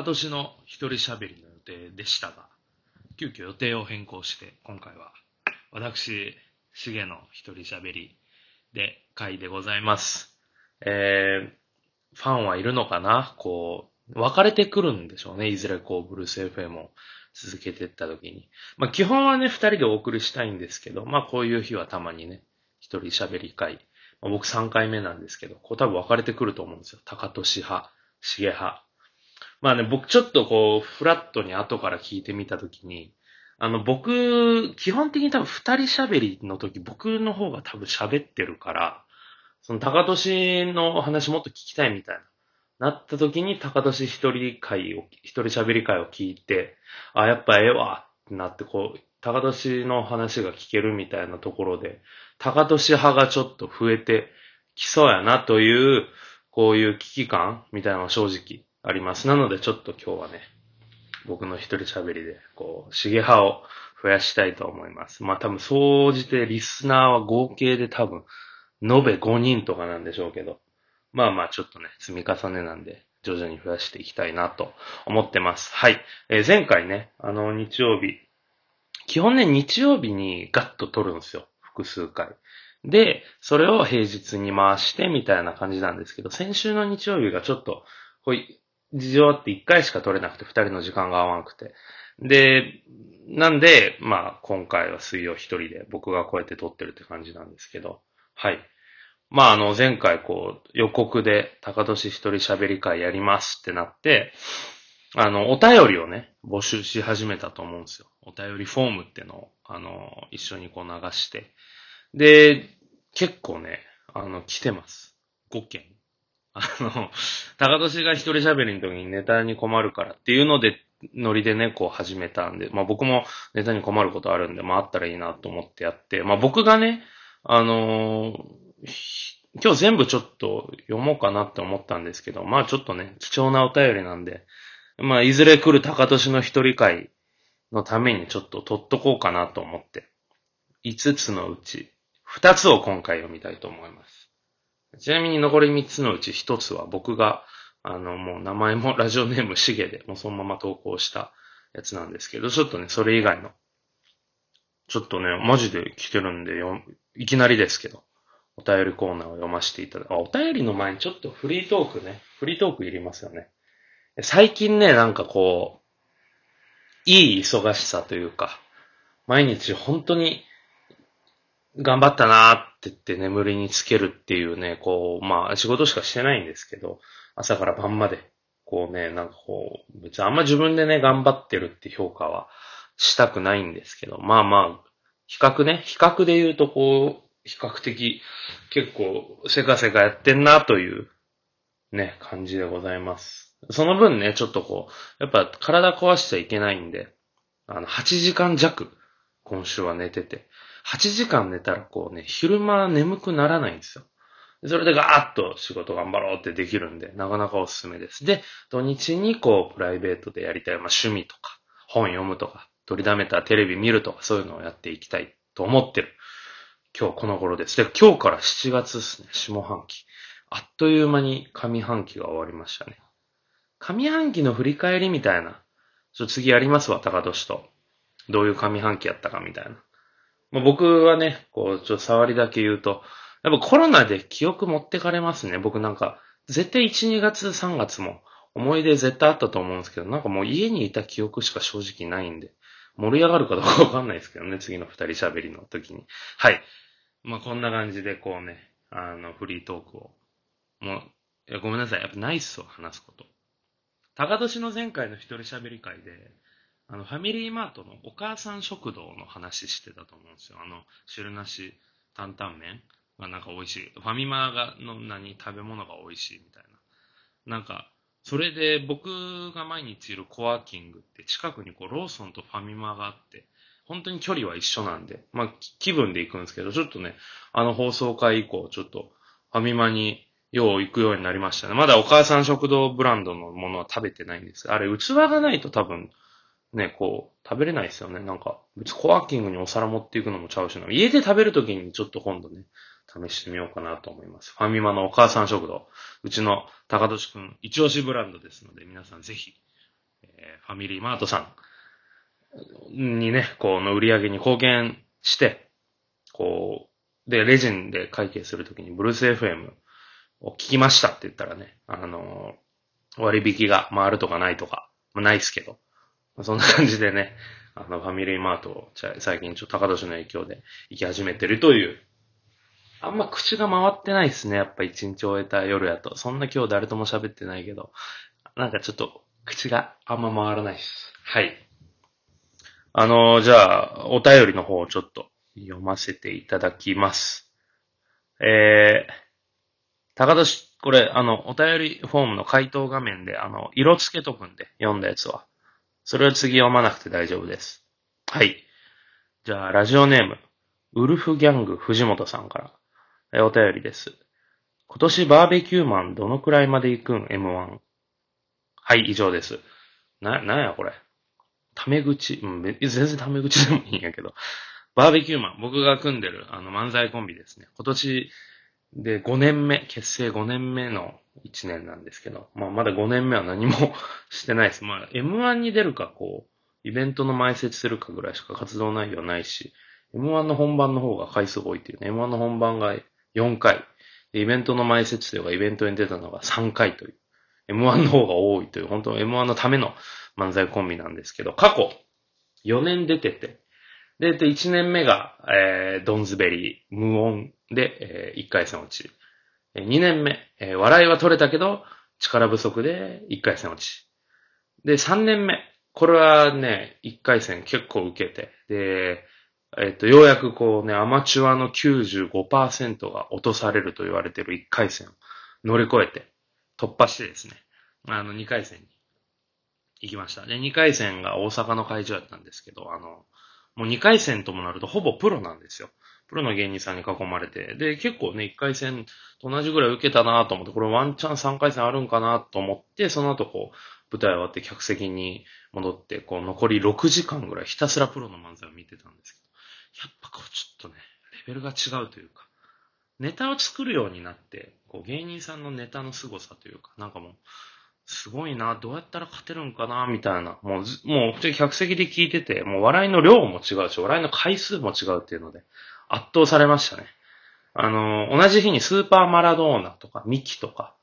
高年の一人喋りの予定でしたが、急遽予定を変更して、今回は、私、しげの一人喋りで、回でございます。えー、ファンはいるのかな？こう、分かれてくるんでしょうね。いずれこう、ブルース FM を続けていった時に。まあ、基本はね、二人でお送りしたいんですけど、まあ、こういう日はたまにね、一人喋り会。まあ、僕3回目なんですけど、こう多分分かれてくると思うんですよ。高俊派、重派。まあね、僕ちょっとこう、フラットに後から聞いてみたときに、あの、僕、基本的に多分二人喋りの時、僕の方が多分喋ってるから、その高俊の話もっと聞きたいみたいな、なった時に高俊一人会を、一人喋り会を聞いて、あ、やっぱええわってなって、こう、高俊の話が聞けるみたいなところで、高俊派がちょっと増えてきそうやなという、こういう危機感みたいなのは正直あります。なのでちょっと今日はね、僕の一人喋りで、こう、重派を増やしたいと思います。まあ多分、総じてリスナーは合計で多分、延べ5人とかなんでしょうけど、まあまあちょっとね、積み重ねなんで、徐々に増やしていきたいなと思ってます。はい。えー前回ね、あの、日曜日、基本ね、日曜日にガッと撮るんですよ。複数回。で、それを平日に回してみたいな感じなんですけど、先週の日曜日がちょっと、こうい事情って1回しか取れなくて、2人の時間が合わなくて。で、なんで、まあ、今回は水曜一人で僕がこうやって撮ってるって感じなんですけど、はい。まあ、あの、前回こう、予告で高年一人喋り会やりますってなって、あの、お便りをね、募集し始めたと思うんですよ。お便りフォームってのを、あの、一緒にこう流して。で、結構ね、あの、来てます。5件。あの、高年が一人喋りの時にネタに困るからっていうので、ノリでね、こう始めたんで、まあ僕もネタに困ることあるんで、まああったらいいなと思ってやって、まあ僕がね、あのー今日全部ちょっと読もうかなって思ったんですけど、まあちょっとね、貴重なお便りなんで、まあいずれ来る高年の一人会のためにちょっと取っとこうかなと思って、5つのうち2つを今回読みたいと思います。ちなみに残り3つのうち1つは僕が、あの、もう名前もラジオネームしげで、もうそのまま投稿したやつなんですけど、ちょっとね、それ以外の、ちょっとね、マジで来てるんでよ、いきなりですけど、お便りコーナーを読ませていただくあ、お便りの前にちょっとフリートークね、フリートークいりますよね。最近ね、なんかこう、いい忙しさというか、毎日本当に頑張ったなーっって言って眠りにつけるっていうね、こう、まあ仕事しかしてないんですけど、朝から晩まで、こうね、なんかこう、別にあんま自分でね、頑張ってるって評価はしたくないんですけど、まあまあ、比較ね、比較で言うとこう、比較的結構せかせかやってんなというね、感じでございます。その分ね、ちょっとこう、やっぱ体壊しちゃいけないんで、あの、8時間弱、今週は寝てて、8時間寝たらこうね、昼間眠くならないんですよ。それでガーッと仕事頑張ろうってできるんで、なかなかおすすめです。で、土日にこう、プライベートでやりたい、まあ趣味とか、本読むとか、取りだめたテレビ見るとか、そういうのをやっていきたいと思ってる。今日この頃です。で、今日から7月ですね、下半期。あっという間に上半期が終わりましたね。上半期の振り返りみたいな。ちょっと次やりますわ、高年と。どういう上半期やったかみたいな。まあ、僕はね、こう、ちょっと触りだけ言うと、やっぱコロナで記憶持ってかれますね。僕なんか、絶対1、2月、3月も思い出絶対あったと思うんですけど、なんかもう家にいた記憶しか正直ないんで、盛り上がるかどうかわかんないですけどね、次の二人喋りの時に。はい。まあこんな感じでこうね、あの、フリートークを。もう、ごめんなさい。やっぱないっすわ、話すこと。高年の前回の一人喋り会で、あの、ファミリーマートのお母さん食堂の話してたと思うんですよ。あの、汁なし担々麺がなんか美味しい。ファミマがの何、食べ物が美味しいみたいな。なんか、それで僕が毎日いるコワーキングって近くにこうローソンとファミマがあって、本当に距離は一緒なんで、まあ気分で行くんですけど、ちょっとね、あの放送回以降、ちょっとファミマによう行くようになりましたね。まだお母さん食堂ブランドのものは食べてないんです。あれ、器がないと多分、ね、こう、食べれないですよね。なんか、別にコワーキングにお皿持っていくのもちゃうしな。家で食べるときにちょっと今度ね、試してみようかなと思います。ファミマのお母さん食堂。うちの高俊くん、一押しブランドですので、皆さんぜひ、えー、ファミリーマートさんにね、この売り上げに貢献して、こう、で、レジンで会計するときにブルース FM を聞きましたって言ったらね、あのー、割引が回るとかないとか、まあ、ないっすけど、そんな感じでね、あの、ファミリーマートを最近ちょっと高年の影響で行き始めてるという、あんま口が回ってないっすね。やっぱ一日終えた夜やと。そんな今日誰とも喋ってないけど、なんかちょっと口があんま回らないっす。はい。あのー、じゃあ、お便りの方をちょっと読ませていただきます。えー、高田し、これ、あの、お便りフォームの回答画面で、あの、色付けとくんで、読んだやつは。それを次読まなくて大丈夫です。はい。じゃあ、ラジオネーム、ウルフギャング藤本さんから、えお便りです。今年バーベキューマンどのくらいまで行くん ?M1。はい、以上です。な、なんやこれ？タメ口、うん、全然タメ口でもいいんやけど。バーベキューマン、僕が組んでるあの漫才コンビですね。今年で5年目、結成5年目の1年なんですけど、まあまだ5年目は何も してないです。まあ M1 に出るか、こう、イベントの前説するかぐらいしか活動内容ないし、M1 の本番の方が回数多いっていうね、M1 の本番が4回、イベントの前説というかイベントに出たのが3回という、M1 の方が多いという、本当 M1 のための漫才コンビなんですけど、過去4年出てて、で、1年目が、えー、ドンズベリー、無音で、えー、1回戦落ち。2年目、笑いは取れたけど、力不足で1回戦落ち。で、3年目、これはね、1回戦結構受けて、で、えっと、ようやくこうね、アマチュアの95%が落とされると言われてる1回戦を乗り越えて、突破してですね、あの、2回戦に行きました。で、2回戦が大阪の会場だったんですけど、あの、もう2回戦ともなるとほぼプロなんですよ。プロの芸人さんに囲まれて。で、結構ね、1回戦と同じぐらい受けたなと思って、これワンチャン3回戦あるんかなと思って、その後こう、舞台終わって客席に戻って、こう、残り6時間ぐらいひたすらプロの漫才を見てたんですけど、やっぱこう、ちょっとね、レベルが違うというか、ネタを作るようになって、こう、芸人さんのネタの凄さというか、なんかもう、すごいな、どうやったら勝てるんかな、みたいな。もう、もう、客席で聞いてて、もう笑いの量も違うし、笑いの回数も違うっていうので、圧倒されましたね。あの、同じ日にスーパーマラドーナとか、ミキとか、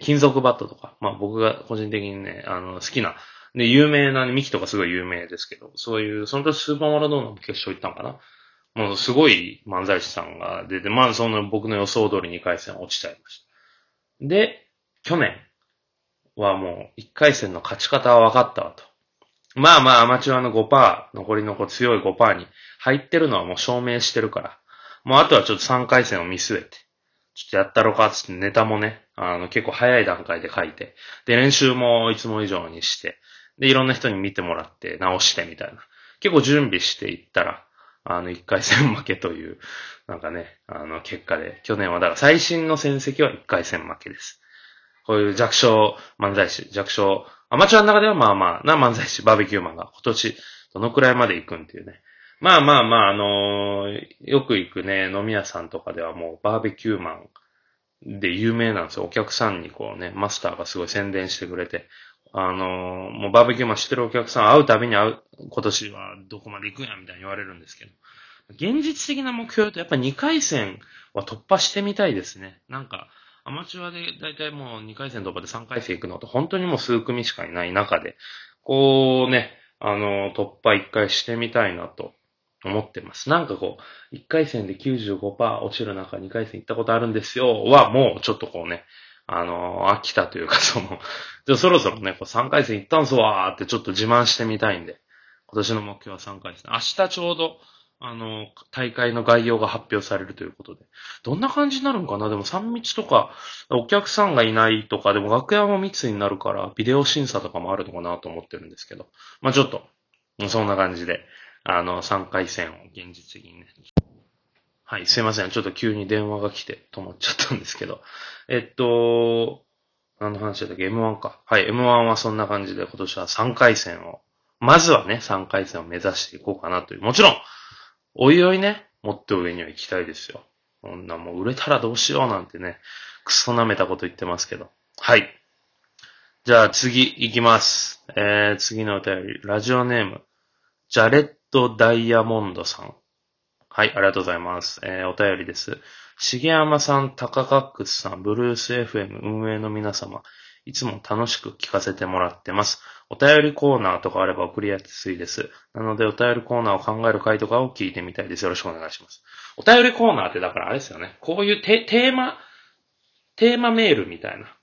金属バットとか、まあ僕が個人的にね、あの、好きな、で、有名な、ミキとかすごい有名ですけど、そういう、その時スーパーマラドーナも決勝行ったんかな？もうすごい漫才師さんが出て、まあその僕の予想通り2回戦落ちちゃいました。で、去年はもう1回戦の勝ち方は分かったわと。まあまあアマチュアの5%、残りのこう強い5%に入ってるのはもう証明してるから。もうあとはちょっと3回戦を見据えて、ちょっとやったろかつってネタもね、あの結構早い段階で書いて、で練習もいつも以上にして、でいろんな人に見てもらって直してみたいな。結構準備していったら、あの1回戦負けという、なんかね、あの結果で、去年はだから最新の戦績は1回戦負けです。こういう弱小漫才師、弱小、アマチュアの中ではまあまあな漫才師、バーベキューマンが今年どのくらいまで行くんっていうね。まあまあまあ、あのー、よく行くね、飲み屋さんとかではもうバーベキューマンで有名なんですよ。お客さんにこうね、マスターがすごい宣伝してくれて、あのー、もうバーベキューマン知ってるお客さん会うたびに会う、今年はどこまで行くんやみたいに言われるんですけど。現実的な目標とやっぱ2回戦は突破してみたいですね。なんか、アマチュアでだいたいもう2回戦突破で3回戦行くのと本当にもう数組しかいない中で、こうね、あの、突破1回してみたいなと思ってます。なんかこう、1回戦で95%落ちる中2回戦行ったことあるんですよはもうちょっとこうね、あの、飽きたというかその、じゃそろそろね、こう3回戦行ったんすわーってちょっと自慢してみたいんで、今年の目標は3回戦。明日ちょうど、あの、大会の概要が発表されるということで。どんな感じになるんかな？でも3密とか、お客さんがいないとか、でも楽屋も密になるから、ビデオ審査とかもあるのかなと思ってるんですけど。まあちょっと、そんな感じで、あの、3回戦を現実的にね。はい、すいません。ちょっと急に電話が来て止まっちゃったんですけど。えっと、何の話だっけ ?M1 か。はい、M1 はそんな感じで今年は3回戦を、まずはね、3回戦を目指していこうかなという。もちろん、おいおいね、もっと上には行きたいですよ。こんなもう売れたらどうしようなんてね、クソ舐めたこと言ってますけど。はい。じゃあ次行きます。えー、次のお便り。ラジオネーム。ジャレット・ダイヤモンドさん。はい、ありがとうございます。えー、お便りです。重山さん、高カックスさん、ブルース FM 運営の皆様、いつも楽しく聞かせてもらってます。お便りコーナーとかあれば送りやすいです。なので、お便りコーナーを考える回とかを聞いてみたいです。よろしくお願いします。お便りコーナーってだからあれですよね。こういうテテーマ、テーマメールみたいな。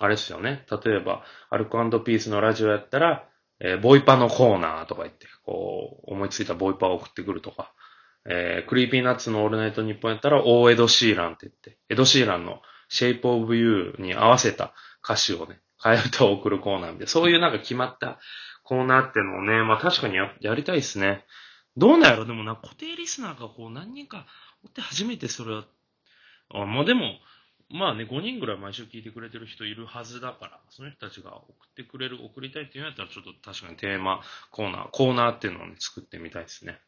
あれですよね。例えば、アルコピースのラジオやったら、えーボイパのコーナーとか言って、こう、思いついたボイパを送ってくるとか、えー Creepy Nuts のオールナイトニッポンやったら、大江戸シーランって言って、エド・シーランの Shape of You に合わせた歌詞をね、替え歌を送るコーナーで、そういうなんか決まったコーナーっていうのをね、まあ確かにややりたいですね。どうなんやろ？でもな、固定リスナーがこう何人かおって初めてそれは、あまあでも、まあね、5人ぐらい毎週聞いてくれてる人いるはずだから、その人たちが送ってくれる、送りたいっていうんやったら、ちょっと確かにテーマコーナー、コーナーっていうのをね、作ってみたいですね。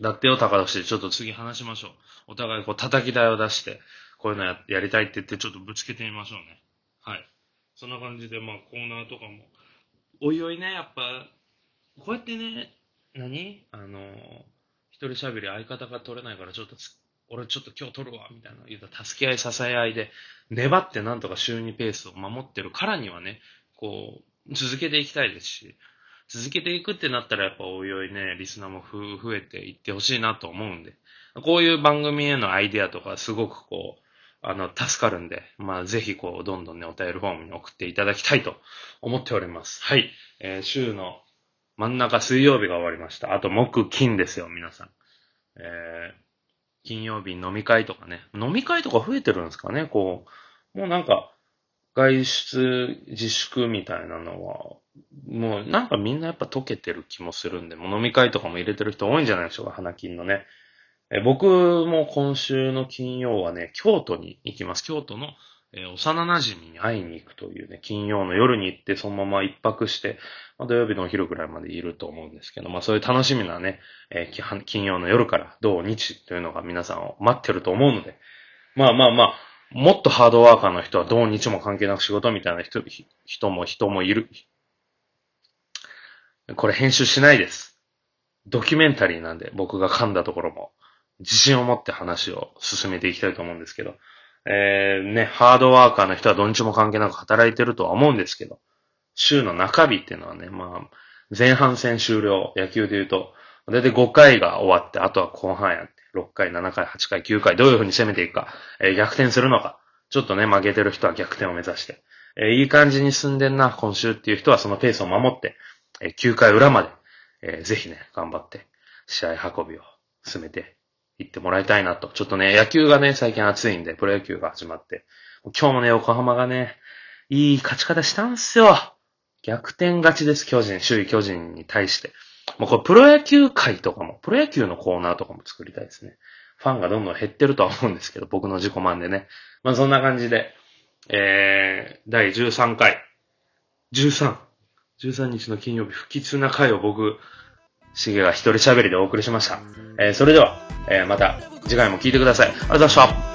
だってよ、高田氏、ちょっと次話しましょう。お互いこう叩き台を出して、こういうのややりたいって言って、ちょっとぶつけてみましょうね。そんな感じで、まあコーナーとかも、おいおいね、やっぱ、こうやってね、何？あの、一人喋り相方が取れないから、ちょっと俺ちょっと今日取るわ、みたいな。言うたら助け合い支え合いで、粘ってなんとか週2ペースを守ってる。からにはね、こう、続けていきたいですし、続けていくってなったらやっぱおいおいね、リスナーもふ増えていってほしいなと思うんで、こういう番組へのアイデアとかすごくこう、あの、助かるんで、まあぜひこう、どんどんね、お便りフォームに送っていただきたいと思っております。はい。えー週の真ん中水曜日が終わりました。あと木金ですよ、皆さん。えー金曜日飲み会とかね。飲み会とか増えてるんですかねこう、もうなんか、外出自粛みたいなのは、もうなんかみんなやっぱ溶けてる気もするんで、もう飲み会とかも入れてる人多いんじゃないでしょうか、花金のね。え僕も今週の金曜はね、京都に行きます。京都の、えー幼馴染に会いに行くというね、金曜の夜に行ってそのまま一泊して、まあ、土曜日のお昼ぐらいまでいると思うんですけど、まあそういう楽しみなね、えー金曜の夜から土日というのが皆さんを待ってると思うので、まあまあまあ、もっとハードワーカーの人は土日も関係なく仕事みたいな人人も人もいる。これ編集しないです。ドキュメンタリーなんで僕が噛んだところも自信を持って話を進めていきたいと思うんですけど、えー、ね、ハードワーカーの人は土日も関係なく働いてるとは思うんですけど、週の中日っていうのはね、まあ、前半戦終了、野球で言うと、だいたい5回が終わって、あとは後半やって、6回、7回、8回、9回、どういう風に攻めていくか、えー逆転するのか、ちょっとね、負けてる人は逆転を目指して、えーいい感じに進んでんな、今週っていう人はそのペースを守って、えー9回裏まで、えーぜひね、頑張って、試合運びを進めていってもらいたいなと。ちょっとね、野球がね、最近暑いんで、プロ野球が始まって、今日もね、横浜がね、いい勝ち方したんすよ。逆転勝ちです、巨人、首位巨人に対して。もうこれプロ野球界とかも、プロ野球のコーナーとかも作りたいですね。ファンがどんどん減ってるとは思うんですけど、僕の自己満でね。まあそんな感じで、えー、第13回、13、13日の金曜日、不吉な回を僕、しげが一人喋りでお送りしました。えー、それでは、えー、また次回も聞いてください。ありがとうございました。